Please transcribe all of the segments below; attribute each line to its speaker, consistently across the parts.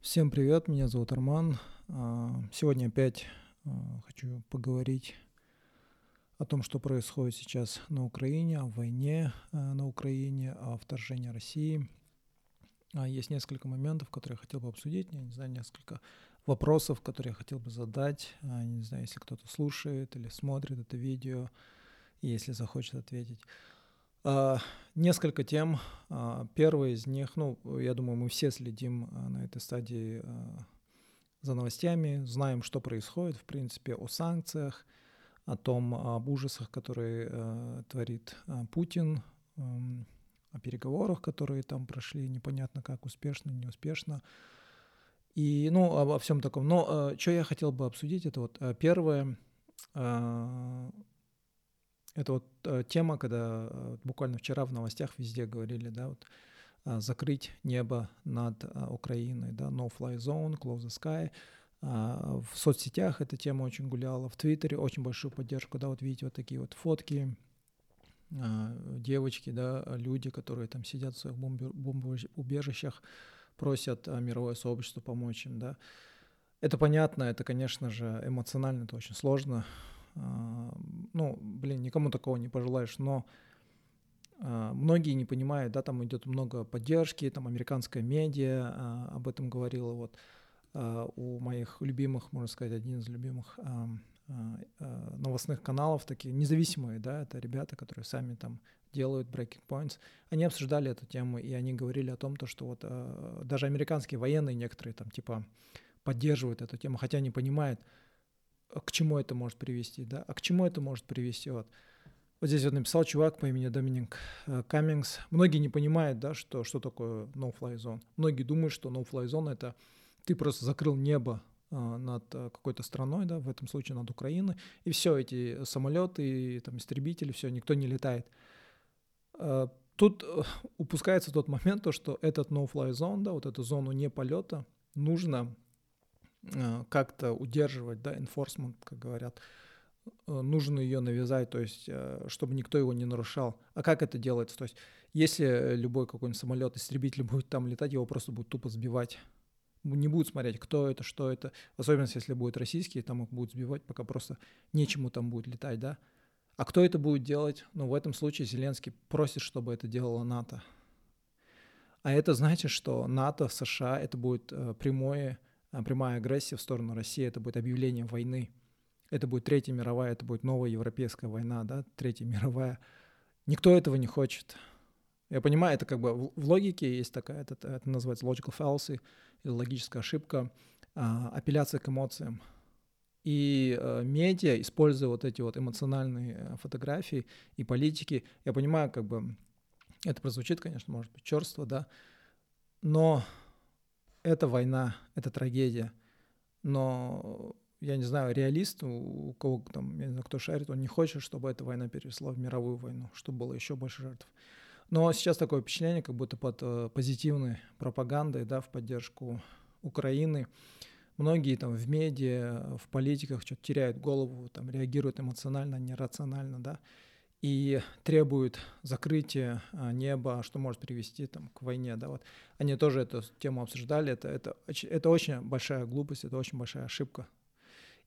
Speaker 1: Всем привет, меня зовут Арман. А, сегодня опять а, хочу поговорить о том, что происходит сейчас на Украине, о войне а, на Украине, о вторжении России. Есть несколько моментов, которые я хотел бы обсудить, я не знаю, несколько вопросов, которые я хотел бы задать. Не знаю, если кто-то слушает или смотрит это видео, если захочет ответить. Uh, несколько тем. Uh, первая из них, ну, я думаю, мы все следим uh, на этой стадии за новостями, знаем, что происходит, в принципе, о санкциях, о том, об ужасах, которые творит Путин, о переговорах, которые там прошли, непонятно как, успешно, неуспешно. И, ну, обо всем таком. Но что я хотел бы обсудить, это вот первое, это вот э, тема, когда э, буквально вчера в новостях везде говорили, да, вот э, закрыть небо над э, Украиной, да, no-fly zone, close the sky. Э, в соцсетях эта тема очень гуляла, в Твиттере очень большую поддержку, да, вот видите вот такие вот фотки, э, девочки, да, люди, которые там сидят в своих бомбоубежищах, просят э, мировое сообщество помочь им, да. Это понятно, это, конечно же, эмоционально это очень сложно, ну, блин, никому такого не пожелаешь, но а, многие не понимают, да, там идет много поддержки, там американская медиа а, об этом говорила, вот. У моих любимых, можно сказать, один из любимых новостных каналов, такие независимые, да, это ребята, которые сами там делают breaking points, они обсуждали эту тему, и они говорили о том, то, что вот даже американские военные некоторые там типа поддерживают эту тему, хотя не понимают, а к чему это может привести, да, а к чему это может привести, вот. Вот здесь вот написал чувак по имени Доминик э, Каммингс. Многие не понимают, да, что, что такое no-fly zone. Многие думают, что no-fly zone — это ты просто закрыл небо а, над э, какой-то страной, да, в этом случае над Украиной, и все, эти самолеты, там, истребители, все, никто не летает. Тут э, упускается тот момент, то, что этот no-fly zone, да, вот эту зону не полета, нужно Э, как-то удерживать, да, enforcement, как говорят, э, нужно ее навязать, то есть, э, чтобы никто его не нарушал. А как это делается? То есть, если любой какой-нибудь самолет, истребитель будет там летать, его просто будут тупо сбивать. Не будут смотреть, кто это, что это. Особенно, если будет российский, там их будут сбивать, пока просто нечему там будет летать, да. А кто это будет делать? Ну, в этом случае Зеленский просит, чтобы это делала НАТО. А это значит, что НАТО, США, это будет прямое прямая агрессия в сторону России, это будет объявление войны. Это будет Третья мировая, это будет новая европейская война, да, Третья мировая. Никто этого не хочет. Я понимаю, это как бы в логике есть такая, это, это называется logical fallacy, или логическая ошибка, а, апелляция к эмоциям. И э, медиа, используя вот эти вот эмоциональные э, фотографии и политики, я понимаю, как бы это прозвучит, конечно, может быть, черство, да, но это война, это трагедия. Но я не знаю, реалист, у кого там, я не знаю, кто шарит, он не хочет, чтобы эта война переросла в мировую войну, чтобы было еще больше жертв. Но сейчас такое впечатление, как будто под э, позитивной пропагандой, да, в поддержку Украины, многие там в медиа, в политиках что-то теряют голову, там реагируют эмоционально, нерационально, да, и требуют закрытия а, неба, что может привести там, к войне. Да, вот. Они тоже эту тему обсуждали. Это, это, это очень большая глупость, это очень большая ошибка.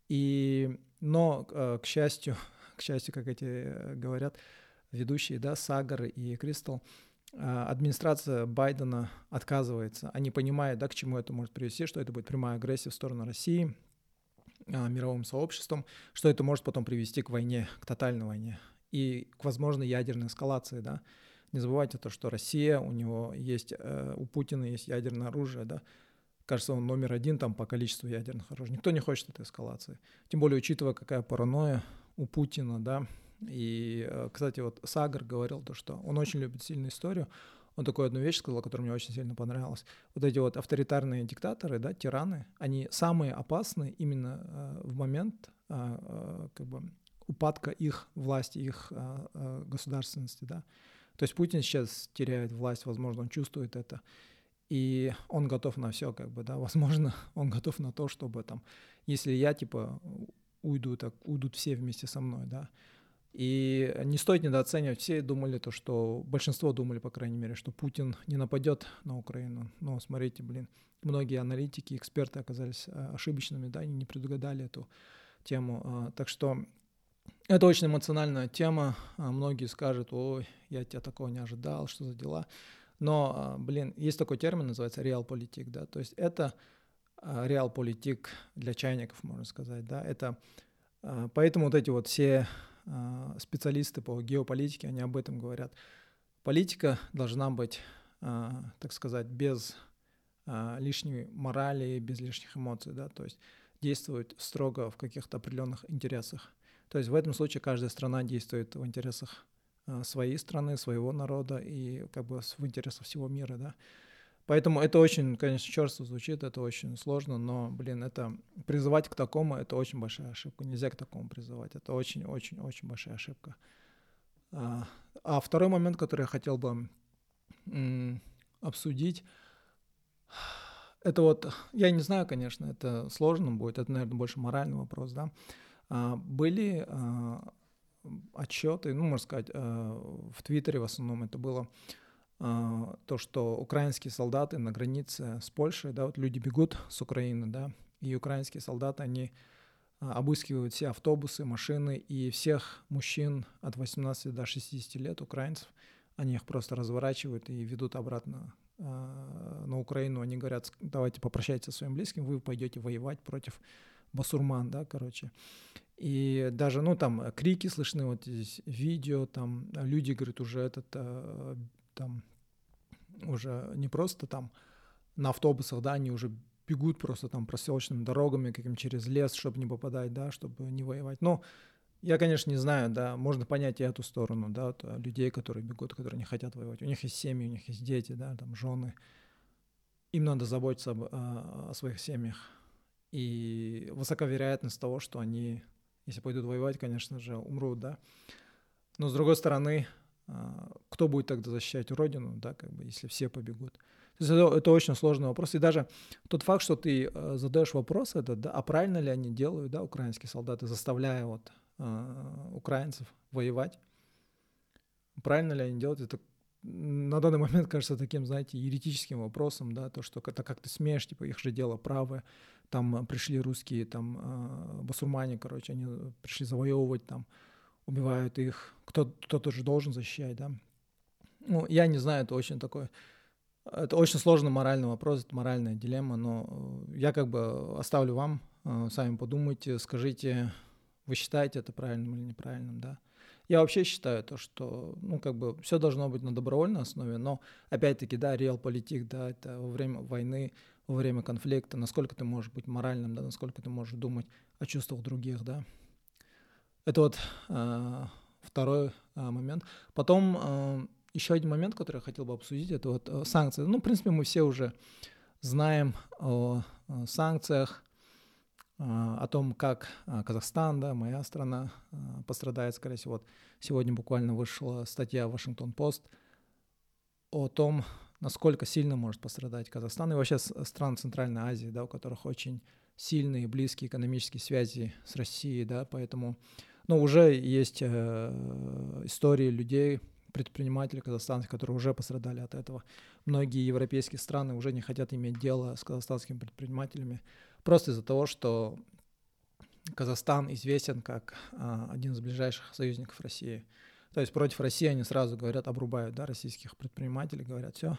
Speaker 1: И, но, а, к счастью, к счастью, как эти э, говорят ведущие, да, Сагар и Кристал, а, администрация Байдена отказывается. Они понимают, да, к чему это может привести, что это будет прямая агрессия в сторону России, мировым сообществом, что это может потом привести к войне, к тотальной войне и к возможной ядерной эскалации, да. Не забывайте то, что Россия, у него есть, э, у Путина есть ядерное оружие, да. Кажется, он номер один там по количеству ядерных оружий. Никто не хочет этой эскалации. Тем более, учитывая, какая паранойя у Путина, да. И, э, кстати, вот Сагар говорил то, что он очень любит сильную историю. Он такую одну вещь сказал, которая мне очень сильно понравилась. Вот эти вот авторитарные диктаторы, да, тираны, они самые опасные именно э, в момент э, э, как бы упадка их власти, их э, э, государственности, да. То есть Путин сейчас теряет власть, возможно, он чувствует это, и он готов на все, как бы, да, возможно, он готов на то, чтобы там, если я, типа, уйду, так уйдут все вместе со мной, да, И не стоит недооценивать. Все думали то, что большинство думали, по крайней мере, что Путин не нападет на Украину. Но смотрите, блин, многие аналитики, эксперты оказались э, ошибочными, да, они не предугадали эту тему. Так что это очень эмоциональная тема. А, многие скажут, ой, я тебя такого не ожидал, что за дела. Но, а, блин, есть такой термин, называется реал-политик, да, то есть это реал-политик для чайников, можно сказать, да, это поэтому вот эти вот все а, специалисты по геополитике, они об этом говорят. Политика должна быть, а, так сказать, без а, лишней морали, без лишних эмоций, да, то есть действовать строго в каких-то определенных интересах. То есть в этом случае каждая страна действует в интересах своей страны, своего народа и как бы в интересах всего мира, да. Поэтому это очень, конечно, черство звучит, это очень сложно, но, блин, это призывать к такому, это очень большая ошибка. Нельзя к такому призывать. Это очень-очень-очень большая ошибка. А, а второй момент, который я хотел бы обсудить, это вот, я не знаю, конечно, это сложно будет, это, наверное, больше моральный вопрос, да. А, были а, отчеты, ну, можно сказать, а, в Твиттере в основном это было, то, что украинские солдаты на границе с Польшей, да, вот люди бегут с Украины, да, и украинские солдаты, они обыскивают все автобусы, машины, и всех мужчин от 18 до 60 лет, украинцев, они их просто разворачивают и ведут обратно на Украину. Они говорят, давайте попрощайтесь со своим близким, вы пойдете воевать против басурман, да, короче. И даже, ну, там крики слышны, вот здесь видео, там люди, говорят, уже этот, э, там, уже не просто там на автобусах, да, они уже бегут просто там проселочными дорогами, каким через лес, чтобы не попадать, да, чтобы не воевать. Но я, конечно, не знаю, да, можно понять и эту сторону, да, вот, э, людей, которые бегут, которые не хотят воевать. У них есть семьи, у них есть дети, да, там жены. Им надо заботиться об, о, э, о своих семьях. И высока вероятность того, что они, если пойдут воевать, конечно же, умрут, да. Но с другой стороны, а, кто будет тогда защищать родину, да, как бы, если все побегут. То есть это, это очень сложный вопрос. И даже тот факт, что ты э, задаешь вопрос этот, да, а правильно ли они делают, да, украинские солдаты, заставляя вот э, украинцев воевать, правильно ли они делают, это на данный момент кажется таким, знаете, еретическим вопросом, да, то, что это как ты смеешь, типа, их же дело правое, там пришли русские, там, э, басурмане, короче, они пришли завоевывать там, убивают их, кто, кто-то же должен защищать, да. Ну, я не знаю, это очень такой, это очень сложный моральный вопрос, это моральная дилемма, но я как бы оставлю вам, э, сами подумайте, скажите, вы считаете это правильным или неправильным, да. Я вообще считаю то, что, ну, как бы все должно быть на добровольной основе, но, опять-таки, да, реал политик, да, это во время войны, во время конфликта, насколько ты можешь быть моральным, да, насколько ты можешь думать о чувствах других, да. Это вот э, второй э, момент. Потом э, еще один момент, который я хотел бы обсудить, это вот э, санкции. Ну, в принципе, мы все уже знаем о, о санкциях, э, о том, как э, Казахстан, да, моя страна, э, пострадает, скорее всего. Вот сегодня буквально вышла статья Вашингтон-Пост о том, насколько сильно может пострадать Казахстан и вообще страны Центральной Азии, да, у которых очень сильные близкие экономические связи с Россией, да, поэтому но уже есть э, истории людей, предпринимателей казахстанских, которые уже пострадали от этого. Многие европейские страны уже не хотят иметь дело с казахстанскими предпринимателями просто из-за того, что Казахстан известен как а, один из ближайших союзников России. То есть против России они сразу говорят, обрубают да, российских предпринимателей, говорят, все,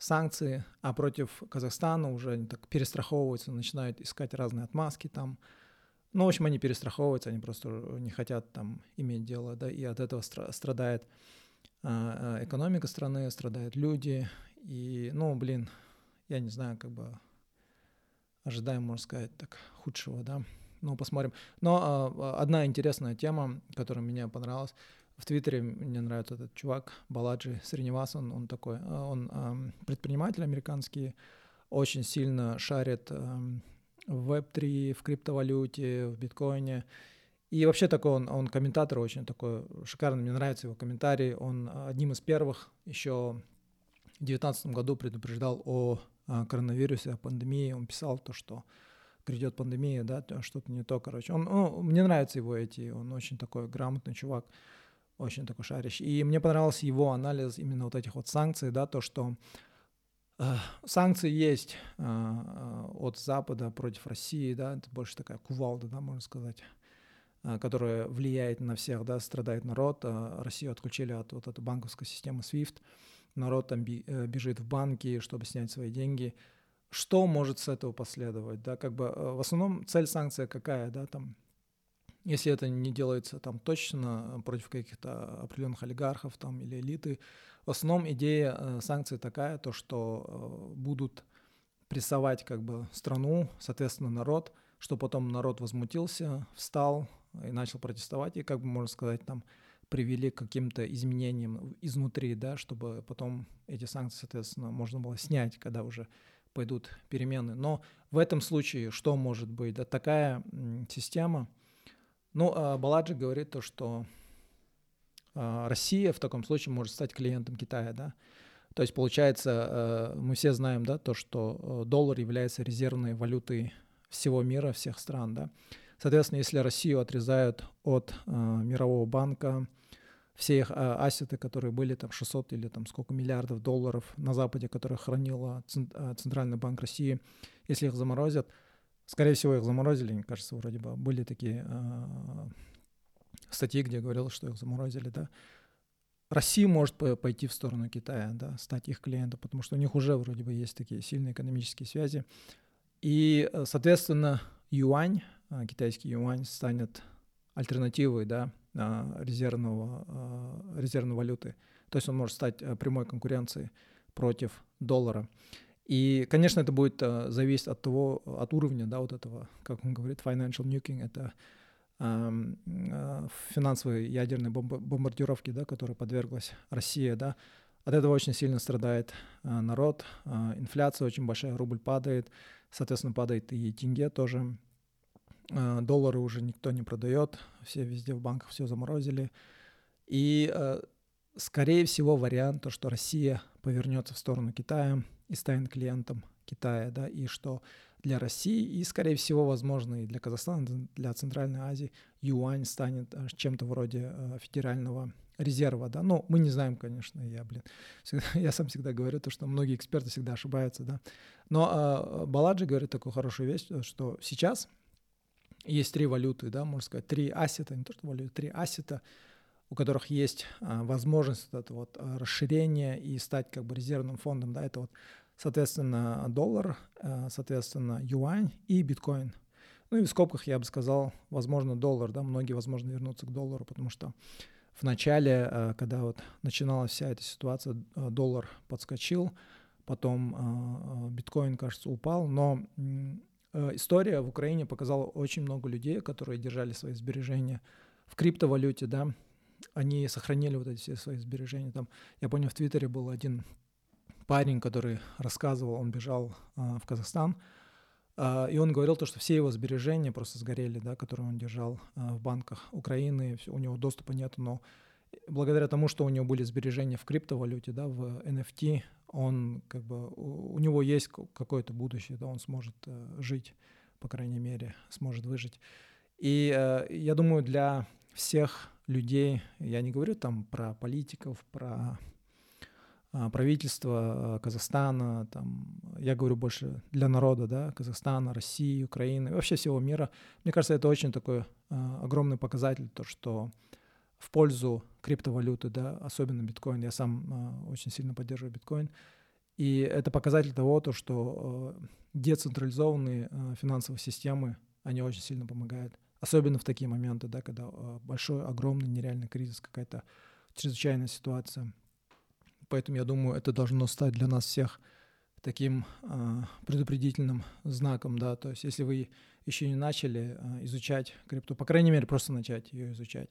Speaker 1: санкции, а против Казахстана уже они так перестраховываются, начинают искать разные отмазки там, ну, в общем, они перестраховываются, они просто не хотят там иметь дело, да, и от этого страдает а, а, экономика страны, страдают люди, и, ну, блин, я не знаю, как бы ожидаем, можно сказать, так, худшего, да, ну, посмотрим. Но а, одна интересная тема, которая мне понравилась, в Твиттере мне нравится этот чувак, Баладжи Сринивас, он, он такой, он предприниматель американский, очень сильно шарит в Web3, в криптовалюте, в биткоине. И вообще такой он, он комментатор очень такой шикарный, мне нравятся его комментарии. Он одним из первых еще в 2019 году предупреждал о коронавирусе, о пандемии. Он писал то, что придет пандемия, да, что-то не то, короче. Он, ну, мне нравятся его эти, он очень такой грамотный чувак, очень такой шарящий. И мне понравился его анализ именно вот этих вот санкций, да, то, что э, санкции есть э, э, от Запада против России, да, это больше такая кувалда, да, можно сказать э, которая влияет на всех, да, страдает народ. Э, Россию отключили от вот этой банковской системы SWIFT. Народ там бежит в банки, чтобы снять свои деньги что может с этого последовать, да, как бы в основном цель санкции какая, да, там, если это не делается там точно против каких-то определенных олигархов там или элиты, в основном идея э, санкций такая, то что э, будут прессовать как бы страну, соответственно народ, что потом народ возмутился, встал и начал протестовать, и как бы можно сказать там привели к каким-то изменениям изнутри, да, чтобы потом эти санкции, соответственно, можно было снять, когда уже пойдут перемены. Но в этом случае что может быть? Да, такая система. Ну, а Баладжи говорит то, что а, Россия в таком случае может стать клиентом Китая, да. То есть получается, э, мы все знаем, да, то, что э, доллар является резервной валютой всего мира, всех стран, да. Соответственно, если Россию отрезают от э, мирового банка, все их ассеты, которые были там 600 или там сколько миллиардов долларов на Западе, которые хранила Центральный банк России, если их заморозят, скорее всего, их заморозили, мне кажется, вроде бы были такие э, статьи, где говорилось, что их заморозили, да. Россия может пойти в сторону Китая, да, стать их клиентом, потому что у них уже вроде бы есть такие сильные экономические связи. И, соответственно, юань, китайский юань станет альтернативой, да, а, резервного, а, резервной валюты. То есть он может стать э, прямой конкуренцией против доллара. И, конечно, это будет э, зависеть от того, от уровня, да, вот этого, как он говорит, financial nuking, это э, финансовые ядерные бомбардировки, да, которые подверглась Россия, да, от этого очень сильно страдает народ, инфляция очень большая, рубль падает, соответственно, падает и тенге тоже, Э, доллары уже никто не продает, все везде в банках все заморозили. И, э, скорее всего, вариант, то, что Россия повернется в сторону Китая и станет клиентом Китая, да, и что для России и, скорее всего, возможно, и для Казахстана, для Центральной Азии юань станет э, чем-то вроде федерального резерва, да, но мы не знаем, конечно, я, блин, всегда, я сам всегда говорю то, что многие эксперты всегда ошибаются, да, но э, Баладжи говорит такую хорошую вещь, что сейчас есть три валюты, да, можно сказать, три ассета, не то что валюты, три ассета, у которых есть а, возможность вот это вот а, расширения и стать как бы резервным фондом, да, это вот, соответственно, доллар, а, соответственно, юань и биткоин. Ну и в скобках я бы сказал, возможно, доллар, да, многие, возможно, вернутся к доллару, потому что в начале, когда вот начиналась вся эта ситуация, доллар подскочил, потом биткоин, кажется, упал, но Э, история в Украине показала очень много людей, которые держали свои сбережения в криптовалюте, да, они сохранили вот эти все свои сбережения. Там, я помню, в Твиттере был один парень, который рассказывал, он бежал а, в Казахстан, а, и он говорил то, что все его сбережения просто сгорели, да, которые он держал а, в банках Украины, у него доступа нет, но благодаря тому, что у него были сбережения в криптовалюте, да, в NFT, он как бы у, него есть какое-то будущее, да, он сможет э, жить, по крайней мере, сможет выжить. И э, я думаю, для всех людей, я не говорю там про политиков, про э, правительство э, Казахстана, там, я говорю больше для народа, да, Казахстана, России, Украины, вообще всего мира. Мне кажется, это очень такой э, огромный показатель, то, что в пользу криптовалюты, да, особенно биткоин. Я сам э, очень сильно поддерживаю биткоин. И это показатель того, то, что э, децентрализованные э, финансовые системы, они очень сильно помогают. Особенно в такие моменты, да, когда э, большой, огромный, нереальный кризис, какая-то чрезвычайная ситуация. Поэтому я думаю, это должно стать для нас всех таким э, предупредительным знаком, да, то есть если вы еще не начали э, изучать крипту, по крайней мере, просто начать ее изучать,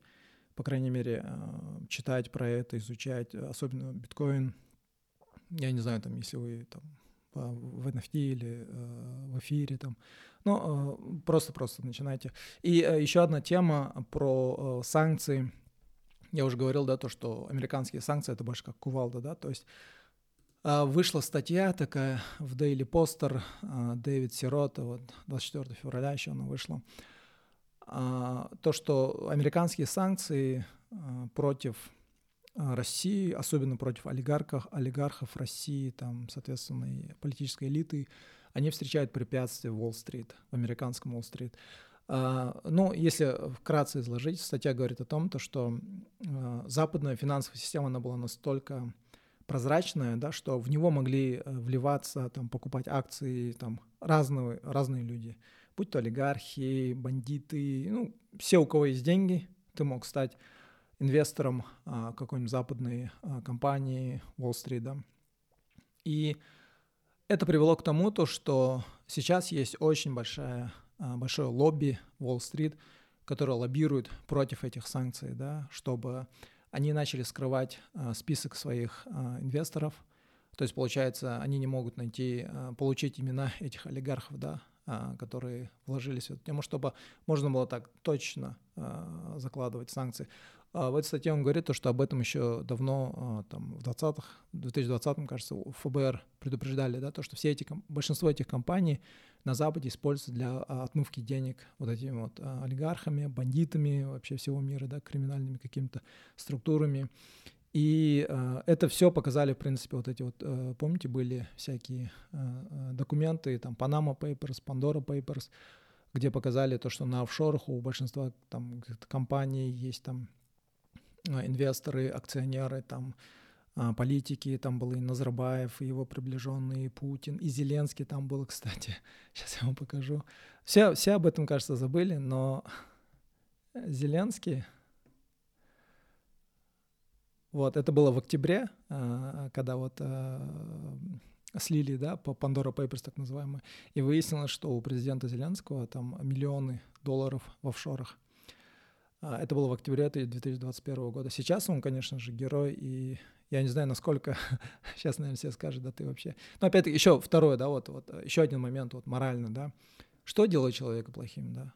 Speaker 1: по крайней мере, э, читать про это, изучать, особенно биткоин. Я не знаю, там, если вы там в NFT или э, в эфире там. Ну, просто-просто начинайте. И еще одна тема про санкции. Я уже говорил, да, то, что американские санкции — это больше как кувалда, да, то есть вышла статья такая в Daily Poster, Дэвид Сирота, вот 24 февраля еще она вышла, а, то, что американские санкции против России, особенно против олигархов, олигархов России, там, соответственно, и политической элиты, они встречают препятствия в Уолл-стрит, в американском Уолл-стрит. Ну, если вкратце изложить, статья говорит о том, то, что западная финансовая система, она была настолько прозрачное, да, что в него могли э, вливаться, там, покупать акции там, разные, разные люди, будь то олигархи, бандиты, ну, все, у кого есть деньги, ты мог стать инвестором а, какой-нибудь западной а, компании, Уолл-стрит, да. И это привело к тому, то, что сейчас есть очень большая, а, большое лобби Уолл-стрит, которое лоббирует против этих санкций, да, чтобы они начали скрывать э, список своих э, инвесторов. То есть, получается, они не могут найти, получить имена этих олигархов, да, которые вложились в эту тему, чтобы можно было так точно закладывать санкции. В этой статье он говорит, то, что об этом еще давно, там, в 20-х, 2020, кажется, ФБР предупреждали, да, то, что все эти, большинство этих компаний на Западе используются для а, отмывки денег вот этими вот а, олигархами, бандитами вообще всего мира, да, криминальными какими-то структурами. И э, это все показали, в принципе, вот эти вот, э, помните, были всякие э, документы, там, Panama Papers, Pandora Papers, где показали то, что на офшорах у большинства там компаний есть там инвесторы, акционеры, там а, политики, там был и Назарбаев, и его приближенный, и Путин, и Зеленский там был, кстати. Сейчас я вам покажу. Все, все об этом, кажется, забыли, но Зеленский, вот, это было в октябре, а, когда вот а, слили, да, по Pandora Papers так называемые, и выяснилось, что у президента Зеленского там миллионы долларов в офшорах. Это было в октябре 2021 года. Сейчас он, конечно же, герой, и я не знаю, насколько сейчас, наверное, все скажут, да ты вообще. Но опять-таки еще второе, да, вот, вот еще один момент, вот морально, да. Что делает человека плохим, да?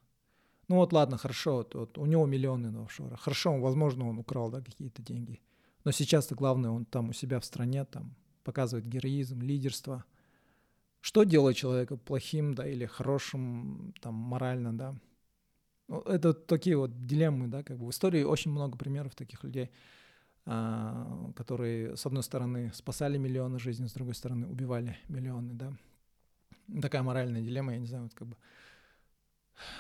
Speaker 1: Ну вот ладно, хорошо, вот, вот у него миллионы на офшорах. Хорошо, возможно, он украл, да, какие-то деньги. Но сейчас-то главное, он там у себя в стране там показывает героизм, лидерство. Что делает человека плохим, да, или хорошим, там, морально, да? Ну, это такие вот дилеммы, да, как бы в истории очень много примеров таких людей. А, которые, с одной стороны, спасали миллионы жизней, с другой стороны, убивали миллионы, да. Такая моральная дилемма, я не знаю, вот как бы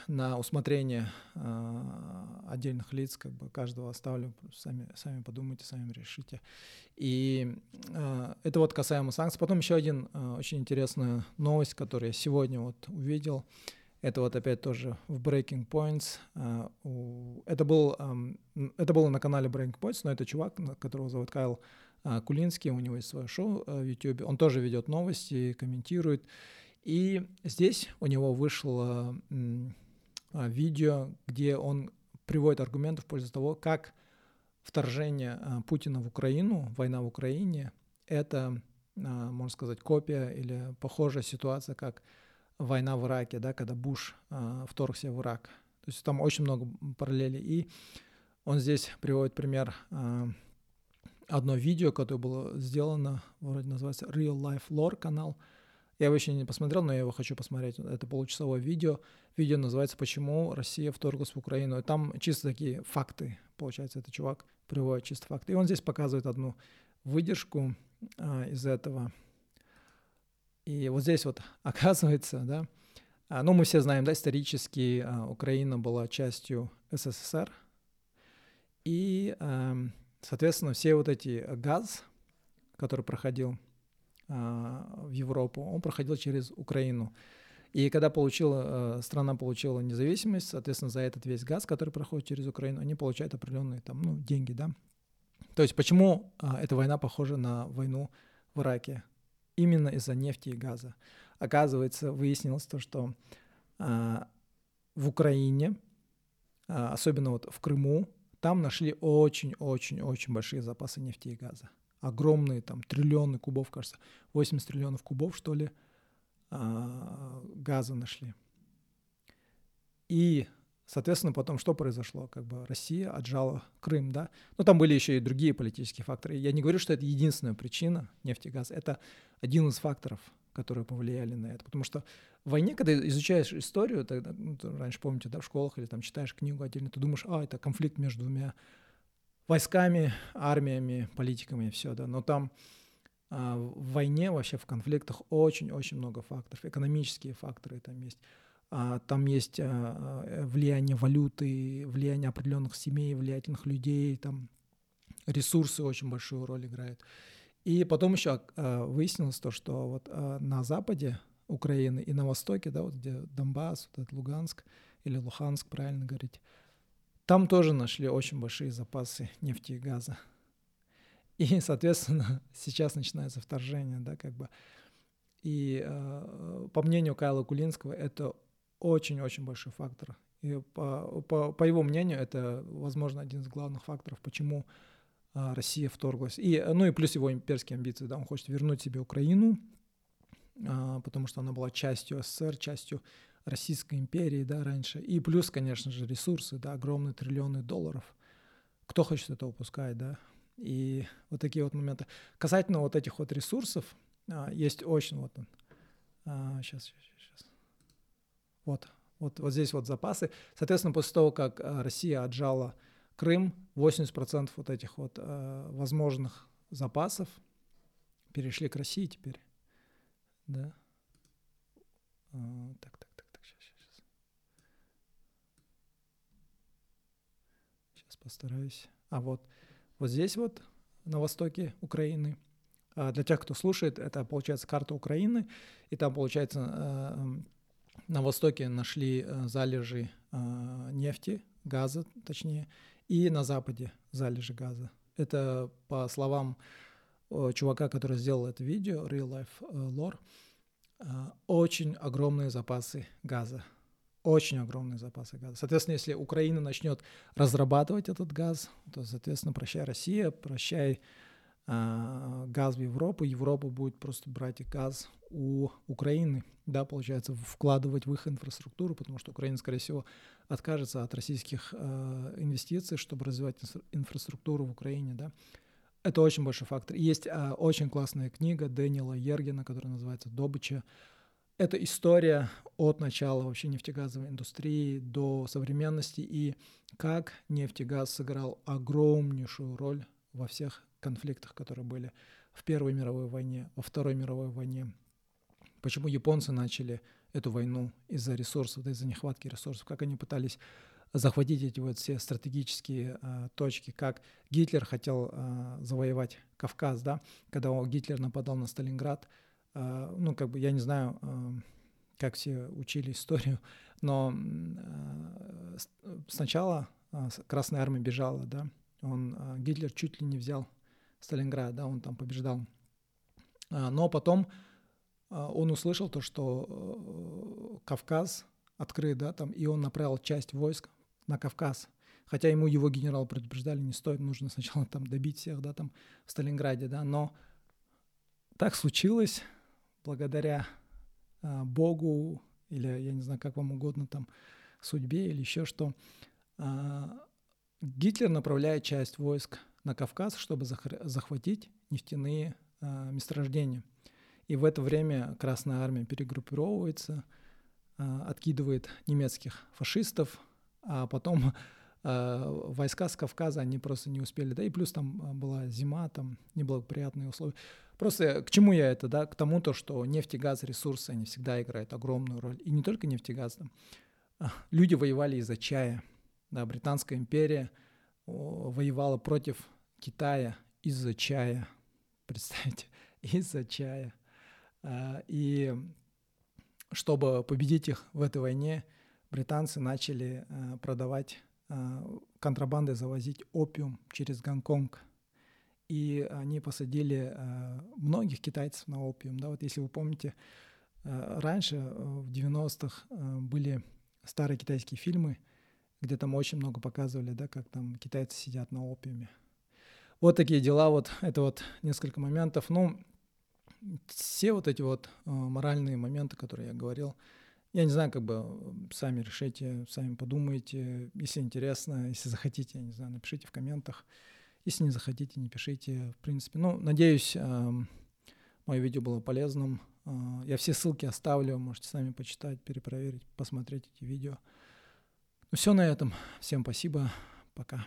Speaker 1: на усмотрение э, отдельных лиц, как бы каждого оставлю, сами, сами подумайте, сами решите. И э, это вот касаемо санкций. Потом еще один очень интересная новость, которую я сегодня вот увидел. Э, это вот опять тоже в Breaking Points. А, это, был, это было на канале Breaking Points, но это чувак, которого зовут Кайл а, Кулинский, у него есть свое шоу а, в YouTube. Он тоже ведет новости, комментирует. И здесь у него вышло видео, где он приводит аргументы в пользу того, как вторжение Путина в Украину, война в Украине, это, можно сказать, копия или похожая ситуация, как война в Ираке, да, когда Буш э, вторгся в Ирак. То есть там очень много параллелей. И он здесь приводит пример э, одно видео, которое было сделано, вроде называется Real Life Lore канал. Я его еще не посмотрел, но я его хочу посмотреть. Это получасовое видео. Видео называется «Почему Россия вторглась в Украину». И там чисто такие факты, получается, этот чувак приводит чисто факты. И он здесь показывает одну выдержку а, из этого и вот здесь вот оказывается, да, а, ну мы все знаем, да, исторически а, Украина была частью СССР, и, соответственно, все вот эти газ, который проходил а, в Европу, он проходил через Украину. И когда получила, страна получила независимость, соответственно, за этот весь газ, который проходит через Украину, они получают определенные там, ну, деньги, да. То есть почему эта война похожа на войну в Ираке? Именно из-за нефти и газа. Оказывается, выяснилось то, что а, в Украине, а, особенно вот в Крыму, там нашли очень-очень-очень большие запасы нефти и газа. Огромные, там, триллионы кубов, кажется, 80 триллионов кубов, что ли, а, газа нашли. И, Соответственно, потом что произошло? Как бы Россия отжала Крым, да? Но там были еще и другие политические факторы. Я не говорю, что это единственная причина нефти и газ. Это один из факторов, которые повлияли на это. Потому что в войне, когда изучаешь историю, тогда, ну, раньше помните, да, в школах или там читаешь книгу отдельно, ты думаешь, а, это конфликт между двумя войсками, армиями, политиками и все, да. Но там а, в войне, вообще в конфликтах очень-очень много факторов. Экономические факторы там есть. А, там есть а, влияние валюты, влияние определенных семей, влиятельных людей, там ресурсы очень большую роль играют. И потом еще выяснилось то, что вот на западе Украины и на востоке, да, вот где Донбасс, вот этот Луганск или Луханск, правильно говорить, там тоже нашли очень большие запасы нефти и газа. И, соответственно, сейчас начинается вторжение, да, как бы. И э, по мнению Кайла Кулинского, это очень-очень большой фактор. И по, по, по его мнению, это, возможно, один из главных факторов, почему а, Россия вторглась. И, ну и плюс его имперские амбиции, да, он хочет вернуть себе Украину, а, потому что она была частью СССР, частью Российской империи, да, раньше. И плюс, конечно же, ресурсы, да, огромные триллионы долларов. Кто хочет это упускать, да? И вот такие вот моменты. Касательно вот этих вот ресурсов, а, есть очень вот он. Сейчас, сейчас, сейчас. Вот, вот, вот здесь вот запасы. Соответственно, после того, как а, Россия отжала Крым, 80% вот этих вот а, возможных запасов перешли к России теперь. Да. А, так, так, так, так, сейчас, сейчас. Сейчас постараюсь. А вот, вот здесь вот на востоке Украины. А для тех, кто слушает, это получается карта Украины, и там получается на востоке нашли э, залежи э, нефти, газа точнее, и на западе залежи газа. Это по словам чувака, который сделал это видео, Real Life э, Lore, очень огромные запасы газа. Очень огромные запасы газа. Соответственно, если Украина начнет разрабатывать этот газ, то, соответственно, прощай Россия, прощай газ в Европу, Европа будет просто брать газ у Украины, да, получается, вкладывать в их инфраструктуру, потому что Украина, скорее всего, откажется от российских э, инвестиций, чтобы развивать инфраструктуру в Украине, да. Это очень большой фактор. Есть э, очень классная книга Дэниела Ергена, которая называется «Добыча». Это история от начала вообще нефтегазовой индустрии до современности и как нефтегаз сыграл огромнейшую роль во всех конфликтах, которые были в Первой мировой войне, во Второй мировой войне. Почему японцы начали эту войну из-за ресурсов, да, из-за нехватки ресурсов, как они пытались захватить эти вот все стратегические э, точки, как Гитлер хотел э, завоевать Кавказ, да, когда он, Гитлер нападал на Сталинград, э, ну, как бы, я не знаю, э, как все учили историю, но э, сначала э, Красная Армия бежала, да, он, э, Гитлер чуть ли не взял Сталинград, да, он там побеждал. А, но потом а, он услышал то, что э, Кавказ открыт, да, там, и он направил часть войск на Кавказ. Хотя ему его генерал предупреждали, не стоит, нужно сначала там добить всех, да, там в Сталинграде, да, но так случилось благодаря э, Богу или, я не знаю, как вам угодно, там, судьбе или еще что. Гитлер направляет часть войск на Кавказ, чтобы захватить нефтяные э, месторождения. И в это время Красная Армия перегруппировывается, э, откидывает немецких фашистов, а потом э, войска с Кавказа, они просто не успели, да, и плюс там была зима, там неблагоприятные условия. Просто к чему я это, да, к тому то, что нефть и газ, ресурсы, они всегда играют огромную роль. И не только нефть и газ, там, люди воевали из-за чая, да, Британская империя воевала против Китая из-за чая. Представьте, из-за чая. А, и чтобы победить их в этой войне, британцы начали а, продавать а, контрабандой, завозить опиум через Гонконг. И они посадили многих китайцев на опиум. Да, вот если вы помните, раньше, в 90-х, были старые китайские фильмы, где там очень много показывали, да, как там китайцы сидят на опиуме. Вот такие дела, вот это вот несколько моментов. Ну, все вот эти вот э, моральные моменты, которые я говорил, Я не знаю, как бы сами решите, сами подумайте. Если интересно, если захотите, я не знаю, напишите в комментах. Если не захотите, не пишите. В принципе, ну, надеюсь, мое видео было полезным. А, я все ссылки оставлю, можете сами почитать, перепроверить, посмотреть эти видео. Ну все на этом. Всем спасибо. Пока.